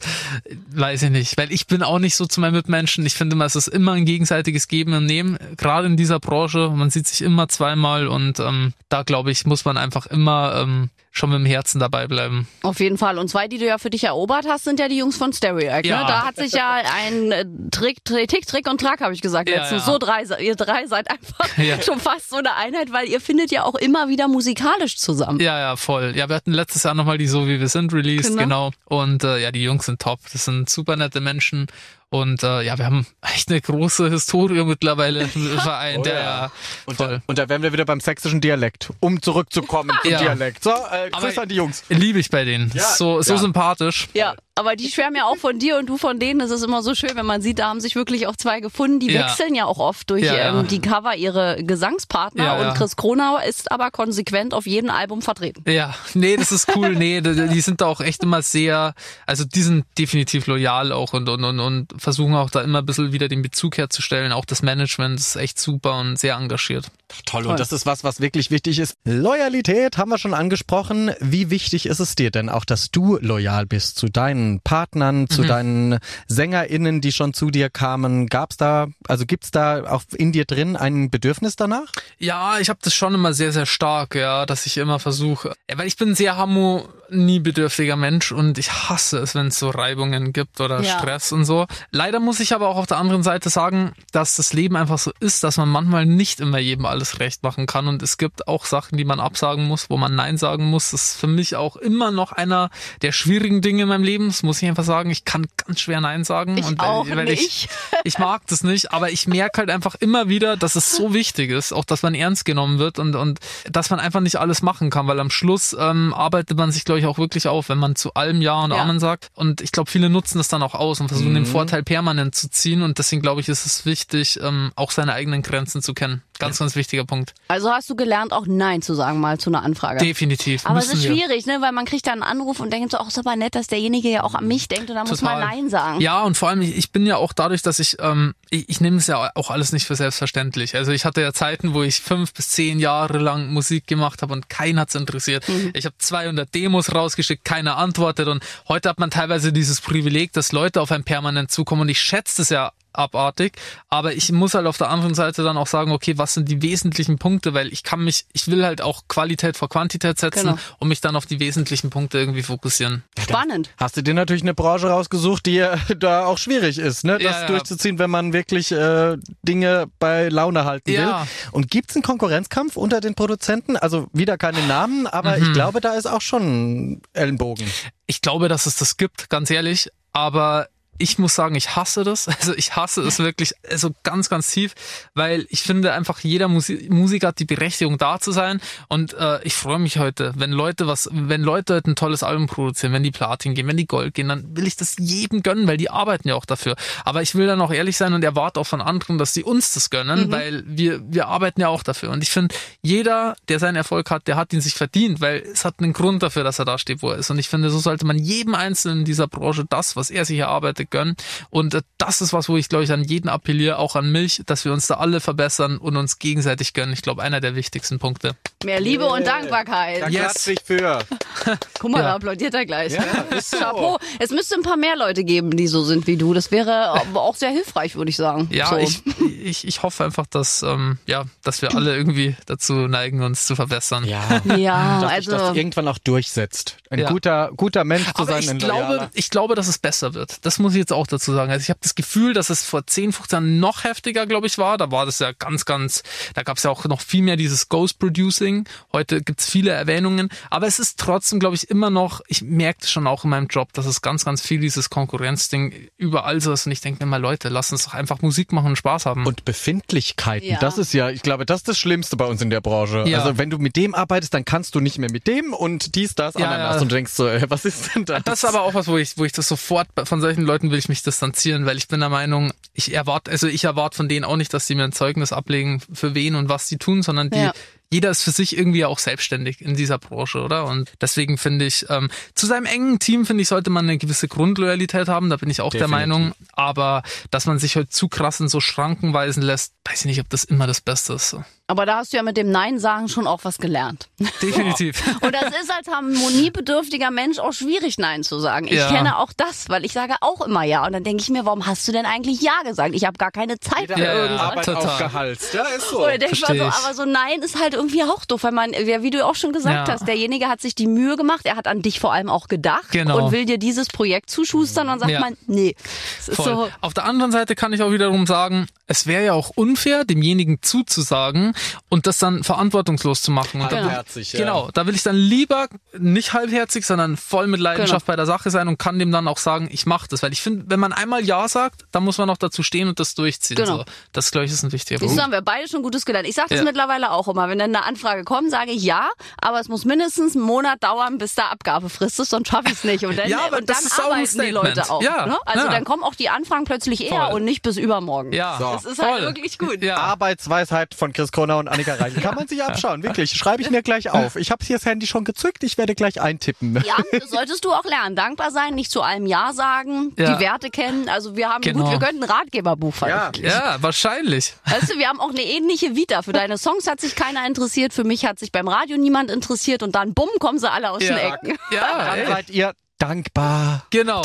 weiß ich nicht, weil ich bin auch nicht so zu meinen Mitmenschen. Ich finde immer, es ist immer ein gegenseitiges Geben und Nehmen, gerade in dieser Branche. Man sieht sich immer zweimal und ähm, da glaube ich, muss man einfach immer ähm, schon mit dem Herzen dabei bleiben. Auf jeden Fall. Und zwei, die du ja für dich erobert hast, sind ja die Jungs von Stereoact. Ne? Ja. Ne? Da hat sich ja ein äh, Trick, Trick, Trick und Track, habe ich gesagt ja, letztens. Ja. So drei, ihr drei seid einfach schon fast so eine Einheit, weil ihr findet ja auch immer wieder musikalisch zusammen. Ja, ja, voll. Ja, wir hatten letztes Jahr nochmal die So wie wir sind released, genau. genau. Und äh, ja, die Jungs sind top. Das sind super nette Menschen und äh, ja, wir haben echt eine große Historie mittlerweile im Verein. Oh, der, ja. und, voll. Da, und da wären wir wieder beim sächsischen Dialekt, um zurückzukommen zum ja. Dialekt. So, äh, Grüß an die Jungs. Liebe ich bei denen. Ja, so, so sympathisch. Ja, aber die schwärmen ja auch von dir und du von denen. Das ist immer so schön, wenn man sieht, da haben sich wirklich auch zwei gefunden. Die ja. wechseln ja auch oft durch ja, ähm, die Cover ihre Gesangspartner. Ja, und Chris Kronauer ist aber konsequent auf jedem Album vertreten. Ja, nee, das ist cool. nee, die sind da auch echt immer sehr, also die sind definitiv loyal auch und, und, und, und versuchen auch da immer ein bisschen wieder den Bezug herzustellen. Auch das Management ist echt super und sehr engagiert. Toll, und das ist was, was wirklich wichtig ist. Loyalität haben wir schon angesprochen. Wie wichtig ist es dir denn auch, dass du loyal bist zu deinen Partnern, zu mhm. deinen SängerInnen, die schon zu dir kamen? Gab's da, also gibt's da auch in dir drin ein Bedürfnis danach? Ja, ich habe das schon immer sehr, sehr stark, ja, dass ich immer versuche, weil ich bin sehr harmo nie bedürftiger Mensch und ich hasse es, wenn es so Reibungen gibt oder ja. Stress und so. Leider muss ich aber auch auf der anderen Seite sagen, dass das Leben einfach so ist, dass man manchmal nicht immer jedem alles recht machen kann und es gibt auch Sachen, die man absagen muss, wo man Nein sagen muss. Das ist für mich auch immer noch einer der schwierigen Dinge in meinem Leben. Das muss ich einfach sagen. Ich kann ganz schwer Nein sagen. Ich und auch weil nicht. Ich, ich mag das nicht, aber ich merke halt einfach immer wieder, dass es so wichtig ist, auch dass man ernst genommen wird und, und dass man einfach nicht alles machen kann, weil am Schluss ähm, arbeitet man sich, glaube ich, auch wirklich auf, wenn man zu allem Ja und ja. Amen sagt. Und ich glaube, viele nutzen das dann auch aus und versuchen mhm. den Vorteil permanent zu ziehen. Und deswegen glaube ich, ist es wichtig, ähm, auch seine eigenen Grenzen zu kennen. Ganz, ganz wichtiger Punkt. Also hast du gelernt, auch Nein zu sagen mal zu einer Anfrage. Definitiv. Aber es ist wir. schwierig, ne? weil man kriegt dann einen Anruf und denkt so, ach, ist aber nett, dass derjenige ja auch an mich denkt und dann muss man Total. Nein sagen. Ja, und vor allem, ich, bin ja auch dadurch, dass ich, ähm, ich, ich nehme es ja auch alles nicht für selbstverständlich. Also ich hatte ja Zeiten, wo ich fünf bis zehn Jahre lang Musik gemacht habe und keiner hat's interessiert. Ich habe 200 Demos rausgeschickt, keiner antwortet und heute hat man teilweise dieses Privileg, dass Leute auf einen permanent zukommen und ich schätze es ja abartig, aber ich muss halt auf der anderen Seite dann auch sagen, okay, was sind die wesentlichen Punkte, weil ich kann mich, ich will halt auch Qualität vor Quantität setzen Genau. und mich dann auf die wesentlichen Punkte irgendwie fokussieren. Spannend. Hast du dir natürlich eine Branche rausgesucht, die ja da auch schwierig ist, ne? Das Ja, ja. durchzuziehen, wenn man wirklich äh, Dinge bei Laune halten Ja. will. Und gibt's einen Konkurrenzkampf unter den Produzenten? Also wieder keine Namen, aber Mhm. ich glaube, da ist auch schon Ellenbogen. Ich glaube, dass es das gibt, ganz ehrlich. Aber ich muss sagen, ich hasse das. Also ich hasse es wirklich, also ganz, ganz tief, weil ich finde einfach, jeder Musi Musiker hat die Berechtigung da zu sein. Und äh, ich freue mich heute, wenn Leute was, wenn Leute heute ein tolles Album produzieren, wenn die Platin gehen, wenn die Gold gehen, dann will ich das jedem gönnen, weil die arbeiten ja auch dafür. Aber ich will dann auch ehrlich sein und erwarte auch von anderen, dass sie uns das gönnen, weil wir, wir arbeiten ja auch dafür. Und ich finde, jeder, der seinen Erfolg hat, der hat ihn sich verdient, weil es hat einen Grund dafür, dass er da steht, wo er ist. Und ich finde, so sollte man jedem Einzelnen in dieser Branche das, was er sich erarbeitet, gönnen. Und äh, das ist was, wo ich, glaube ich, an jeden appelliere, auch an mich, dass wir uns da alle verbessern und uns gegenseitig gönnen. Ich glaube, einer der wichtigsten Punkte. Mehr Liebe und Dankbarkeit. Da Yes. klatsch ich für. Guck mal, Ja. da applaudiert er gleich. Ja, ist so. Chapeau. Es müsste ein paar mehr Leute geben, die so sind wie du. Das wäre aber auch sehr hilfreich, würde ich sagen. Ja, so. ich, ich, ich hoffe einfach, dass, ähm, ja, dass wir alle irgendwie dazu neigen, uns zu verbessern. Ja. Ja, dass sich das also irgendwann auch durchsetzt. Ein Ja. guter, guter Mensch zu Aber sein. ich glaube, ich glaube, dass es besser wird. Das muss ich jetzt auch dazu sagen. Also ich habe das Gefühl, dass es vor 10, 15 Jahren noch heftiger, glaube ich, war. Da war das ja ganz, ganz, da gab es ja auch noch viel mehr dieses Ghost Producing. Heute gibt's viele Erwähnungen. Aber es ist trotzdem, glaube ich, immer noch, ich merke schon auch in meinem Job, dass es ganz, ganz viel dieses Konkurrenzding überall so ist. Und ich denke mir mal, Leute, lass uns doch einfach Musik machen und Spaß haben. Und Befindlichkeiten, Ja. das ist ja, ich glaube, das ist das Schlimmste bei uns in der Branche. Ja. Also wenn du mit dem arbeitest, dann kannst du nicht mehr mit dem und dies, das, Ja, Ananas. ja. Und denkst so, äh, was ist denn das? Das ist aber auch was, wo ich, wo ich das sofort, von solchen Leuten will ich mich distanzieren, weil ich bin der Meinung, ich erwarte, also ich erwarte von denen auch nicht, dass sie mir ein Zeugnis ablegen, für wen und was sie tun, sondern die, Ja. jeder ist für sich irgendwie auch selbstständig in dieser Branche, oder? Und deswegen finde ich, ähm, zu seinem engen Team, finde ich, sollte man eine gewisse Grundloyalität haben, da bin ich auch Definitiv. der Meinung. Aber dass man sich heute zu krass in so Schranken weisen lässt, weiß ich nicht, ob das immer das Beste ist. So. Aber da hast du ja mit dem Nein sagen schon auch was gelernt. Definitiv. Und das ist als harmoniebedürftiger Mensch auch schwierig, Nein zu sagen. Ich Ja. kenne auch das, weil ich sage auch immer Ja. Und dann denke ich mir, warum hast du denn eigentlich Ja gesagt? Ich habe gar keine Zeit für Ja, irgendwas. Arbeit total. aufgehalst. Ja, ist so. Oder denkst man so, ich. aber so Nein ist halt irgendwie auch doof, weil man, wie du auch schon gesagt Ja. hast, derjenige hat sich die Mühe gemacht, er hat an dich vor allem auch gedacht Genau. und will dir dieses Projekt zuschustern und sagt Ja. man, nee. Es ist Voll. so, Auf der anderen Seite kann ich auch wiederum sagen, es wäre ja auch unfair, demjenigen zuzusagen und das dann verantwortungslos zu machen. Halbherzig, ja. Genau, da will ich dann lieber nicht halbherzig, sondern voll mit Leidenschaft Genau. bei der Sache sein und kann dem dann auch sagen, ich mache das. Weil ich finde, wenn man einmal Ja sagt, dann muss man auch dazu stehen und das durchziehen. Genau. So. Das, glaube ich, ist ein wichtiger Punkt. du, haben wir beide schon Gutes gelernt. Ich sage das Ja. mittlerweile auch immer. Wenn dann eine Anfrage kommt, sage ich ja, aber es muss mindestens einen Monat dauern, bis da Abgabefrist ist, sonst schaffe ich es nicht. Und dann, Ja, aber und dann das ist auch ein arbeiten die. Leute auch. Ja, ne? Also ja. dann kommen auch die Anfragen plötzlich eher Voll. und nicht bis übermorgen. Ja, Das ist halt voll. wirklich gut. Ja. Arbeitsweisheit von Chris Kronau und Annika Reichel. Kann man sich abschauen, wirklich. Schreibe ich mir gleich auf. Ich habe hier das Handy schon gezückt, ich werde gleich eintippen. Ja, solltest du auch lernen. Dankbar sein, nicht zu allem Ja sagen, Ja. die Werte kennen. Also wir haben Genau. gut, wir könnten ein Ratgeberbuch veröffentlichen. Ja, wahrscheinlich. Weißt du, wir haben auch eine ähnliche Vita. Für deine Songs hat sich keiner interessiert, für mich hat sich beim Radio niemand interessiert und dann bumm, kommen sie alle aus Ja. den Ecken. Ja, Dann seid ihr dankbar. genau.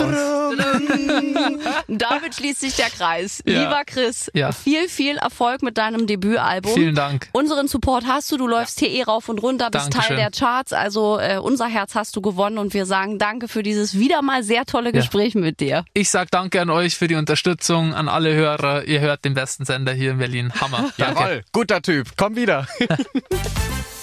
Damit schließt sich der Kreis. Ja. Lieber Chris, Ja. viel, viel Erfolg mit deinem Debütalbum. Vielen Dank. Unseren Support hast du, du läufst hier eh rauf und runter, bist Dankeschön. Teil der Charts, also äh, unser Herz hast du gewonnen und wir sagen danke für dieses wieder mal sehr tolle Gespräch mit dir. Ich sag danke an euch für die Unterstützung, an alle Hörer. Ihr hört den besten Sender hier in Berlin. Hammer. Danke. Jawohl, guter Typ. Komm wieder.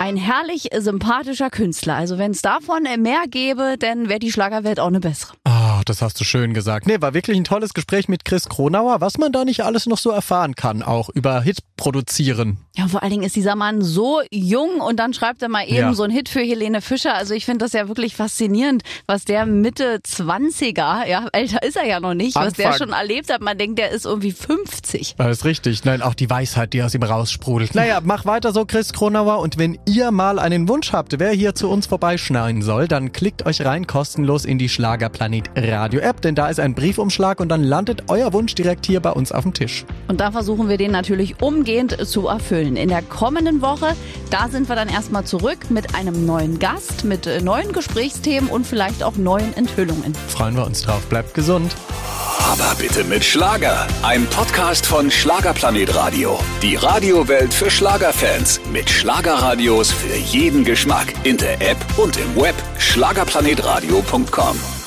Ein herrlich sympathischer Künstler. Also wenn es davon mehr gäbe, dann wäre die Schlagerwelt auch eine bessere. Oh, das hast du schön gesagt. Nee, war wirklich ein tolles Gespräch mit Chris Kronauer, was man da nicht alles noch so erfahren kann, auch über Hit produzieren. Ja, vor allen Dingen ist dieser Mann so jung und dann schreibt er mal eben Ja. so einen Hit für Helene Fischer. Also ich finde das ja wirklich faszinierend, was der Mitte 20er, ja, älter ist er ja noch nicht, was der Anfang. schon erlebt hat. Man denkt, der ist irgendwie 50. Das ist richtig. Nein, auch die Weisheit, die aus ihm raussprudelt. Naja, mach weiter so, Chris Kronauer. Und wenn ihr mal einen Wunsch habt, wer hier zu uns vorbeischneiden soll, dann klickt euch rein kostenlos in die Schlagerplanet Radio App, denn da ist ein Briefumschlag und dann landet euer Wunsch direkt hier bei uns auf dem Tisch. Und da versuchen wir den natürlich umgehend zu erfüllen. In der kommenden Woche, da sind wir dann erstmal zurück mit einem neuen Gast, mit äh, neuen Gesprächsthemen und vielleicht auch neuen Enthüllungen. Freuen wir uns drauf. Bleibt gesund. Aber bitte mit Schlager. Ein Podcast von Schlagerplanet Radio. Die Radiowelt für Schlagerfans. Mit Schlagerradios für jeden Geschmack. In der App und im Web. Schlagerplanetradio.com.